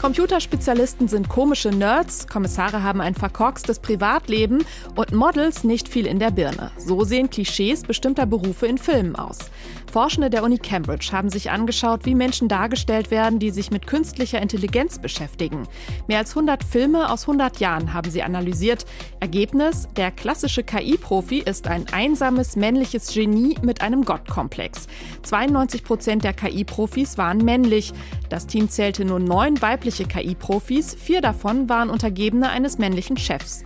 Computerspezialisten sind komische Nerds, Kommissare haben ein verkorkstes Privatleben und Models nicht viel in der Birne. So sehen Klischees bestimmter Berufe in Filmen aus. Forschende der Uni Cambridge haben sich angeschaut, wie Menschen dargestellt werden, die sich mit künstlicher Intelligenz beschäftigen. Mehr als 100 Filme aus 100 Jahren haben sie analysiert. Ergebnis, der klassische KI-Profi ist ein einsames männliches Genie mit einem Gottkomplex. 92 Prozent der KI-Profis waren männlich. Das Team zählte nur neun weibliche KI-Profis, vier davon waren Untergebene eines männlichen Chefs.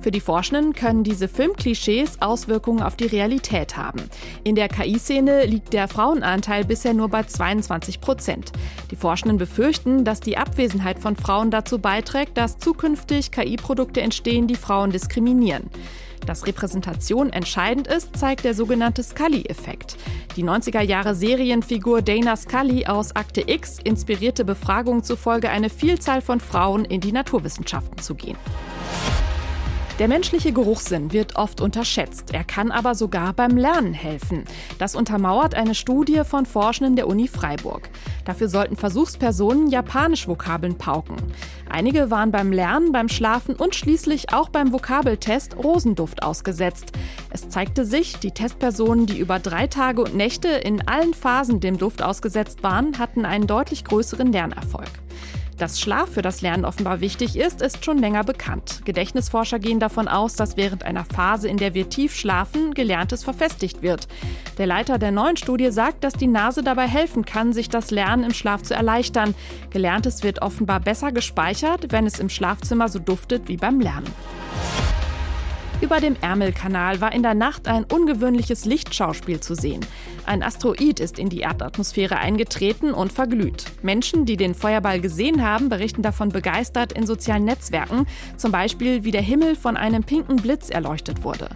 Für die Forschenden können diese Filmklischees Auswirkungen auf die Realität haben. In der KI-Szene liegt der Frauenanteil bisher nur bei 22 Prozent. Die Forschenden befürchten, dass die Abwesenheit von Frauen dazu beiträgt, dass zukünftig KI-Produkte entstehen, die Frauen diskriminieren. Dass Repräsentation entscheidend ist, zeigt der sogenannte Scully-Effekt. Die 90er Jahre Serienfigur Dana Scully aus Akte X inspirierte Befragungen zufolge eine Vielzahl von Frauen in die Naturwissenschaften zu gehen. Der menschliche Geruchssinn wird oft unterschätzt. Er kann aber sogar beim Lernen helfen. Das untermauert eine Studie von Forschenden der Uni Freiburg. Dafür sollten Versuchspersonen Japanisch-Vokabeln pauken. Einige waren beim Lernen, beim Schlafen und schließlich auch beim Vokabeltest Rosenduft ausgesetzt. Es zeigte sich, die Testpersonen, die über drei Tage und Nächte in allen Phasen dem Duft ausgesetzt waren, hatten einen deutlich größeren Lernerfolg. Dass Schlaf für das Lernen offenbar wichtig ist, ist schon länger bekannt. Gedächtnisforscher gehen davon aus, dass während einer Phase, in der wir tief schlafen, Gelerntes verfestigt wird. Der Leiter der neuen Studie sagt, dass die Nase dabei helfen kann, sich das Lernen im Schlaf zu erleichtern. Gelerntes wird offenbar besser gespeichert, wenn es im Schlafzimmer so duftet wie beim Lernen. Über dem Ärmelkanal war in der Nacht ein ungewöhnliches Lichtschauspiel zu sehen. Ein Asteroid ist in die Erdatmosphäre eingetreten und verglüht. Menschen, die den Feuerball gesehen haben, berichten davon begeistert in sozialen Netzwerken, zum Beispiel wie der Himmel von einem pinken Blitz erleuchtet wurde.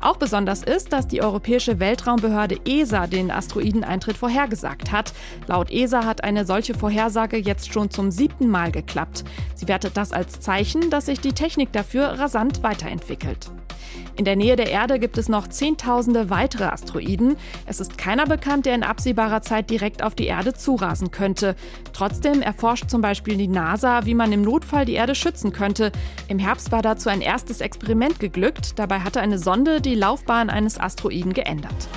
Auch besonders ist, dass die Europäische Weltraumbehörde ESA den Asteroideneintritt vorhergesagt hat. Laut ESA hat eine solche Vorhersage jetzt schon zum siebten Mal geklappt. Sie wertet das als Zeichen, dass sich die Technik dafür rasant weiterentwickelt. In der Nähe der Erde gibt es noch Zehntausende weitere Asteroiden. Es ist keiner bekannt, der in absehbarer Zeit direkt auf die Erde zurasen könnte. Trotzdem erforscht zum Beispiel die NASA, wie man im Notfall die Erde schützen könnte. Im Herbst war dazu ein erstes Experiment geglückt. Dabei hatte eine Sonde die Laufbahn eines Asteroiden geändert.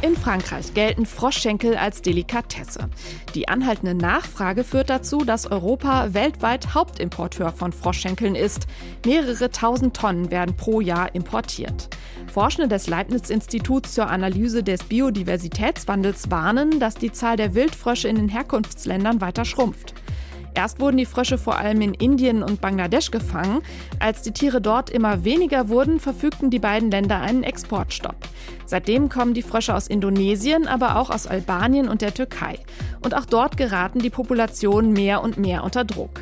In Frankreich gelten Froschschenkel als Delikatesse. Die anhaltende Nachfrage führt dazu, dass Europa weltweit Hauptimporteur von Froschschenkeln ist. Mehrere tausend Tonnen werden pro Jahr importiert. Forschende des Leibniz-Instituts zur Analyse des Biodiversitätswandels warnen, dass die Zahl der Wildfrösche in den Herkunftsländern weiter schrumpft. Erst wurden die Frösche vor allem in Indien und Bangladesch gefangen. Als die Tiere dort immer weniger wurden, verfügten die beiden Länder einen Exportstopp. Seitdem kommen die Frösche aus Indonesien, aber auch aus Albanien und der Türkei. Und auch dort geraten die Populationen mehr und mehr unter Druck.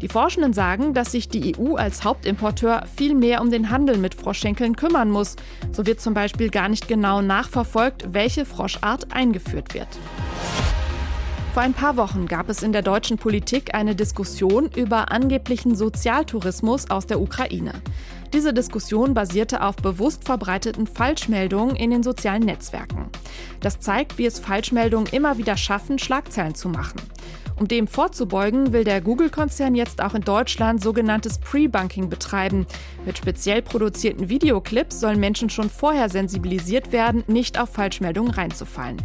Die Forschenden sagen, dass sich die EU als Hauptimporteur viel mehr um den Handel mit Froschschenkeln kümmern muss. So wird zum Beispiel gar nicht genau nachverfolgt, welche Froschart eingeführt wird. Vor ein paar Wochen gab es in der deutschen Politik eine Diskussion über angeblichen Sozialtourismus aus der Ukraine. Diese Diskussion basierte auf bewusst verbreiteten Falschmeldungen in den sozialen Netzwerken. Das zeigt, wie es Falschmeldungen immer wieder schaffen, Schlagzeilen zu machen. Um dem vorzubeugen, will der Google-Konzern jetzt auch in Deutschland sogenanntes Pre-Bunking betreiben. Mit speziell produzierten Videoclips sollen Menschen schon vorher sensibilisiert werden, nicht auf Falschmeldungen reinzufallen.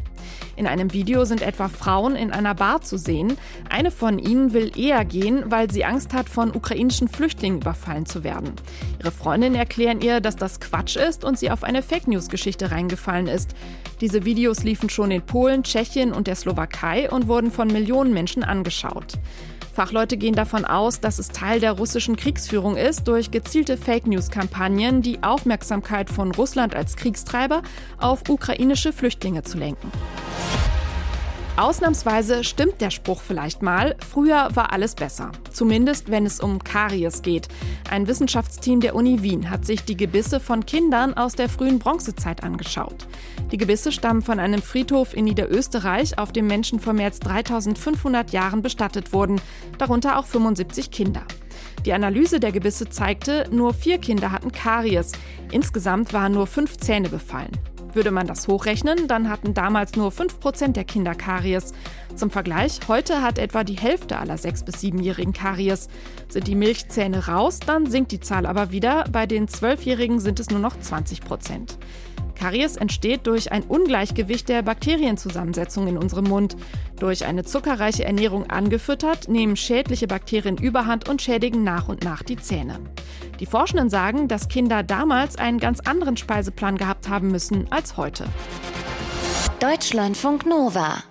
In einem Video sind etwa Frauen in einer Bar zu sehen. Eine von ihnen will eher gehen, weil sie Angst hat, von ukrainischen Flüchtlingen überfallen zu werden. Ihre Freundinnen erklären ihr, dass das Quatsch ist und sie auf eine Fake News-Geschichte reingefallen ist. Diese Videos liefen schon in Polen, Tschechien und der Slowakei und wurden von Millionen Menschen angeschaut. Fachleute gehen davon aus, dass es Teil der russischen Kriegsführung ist, durch gezielte Fake News-Kampagnen die Aufmerksamkeit von Russland als Kriegstreiber auf ukrainische Flüchtlinge zu lenken. Ausnahmsweise stimmt der Spruch vielleicht mal, früher war alles besser. Zumindest wenn es um Karies geht. Ein Wissenschaftsteam der Uni Wien hat sich die Gebisse von Kindern aus der frühen Bronzezeit angeschaut. Die Gebisse stammen von einem Friedhof in Niederösterreich, auf dem Menschen vor mehr als 3500 Jahren bestattet wurden, darunter auch 75 Kinder. Die Analyse der Gebisse zeigte, nur vier Kinder hatten Karies. Insgesamt waren nur fünf Zähne befallen. Würde man das hochrechnen, dann hatten damals nur 5% der Kinder Karies. Zum Vergleich, heute hat etwa die Hälfte aller 6- bis 7-Jährigen Karies. Sind die Milchzähne raus, dann sinkt die Zahl aber wieder. Bei den 12-Jährigen sind es nur noch 20 Prozent. Karies entsteht durch ein Ungleichgewicht der Bakterienzusammensetzung in unserem Mund. Durch eine zuckerreiche Ernährung angefüttert, nehmen schädliche Bakterien überhand und schädigen nach und nach die Zähne. Die Forschenden sagen, dass Kinder damals einen ganz anderen Speiseplan gehabt haben müssen als heute. Deutschlandfunk Nova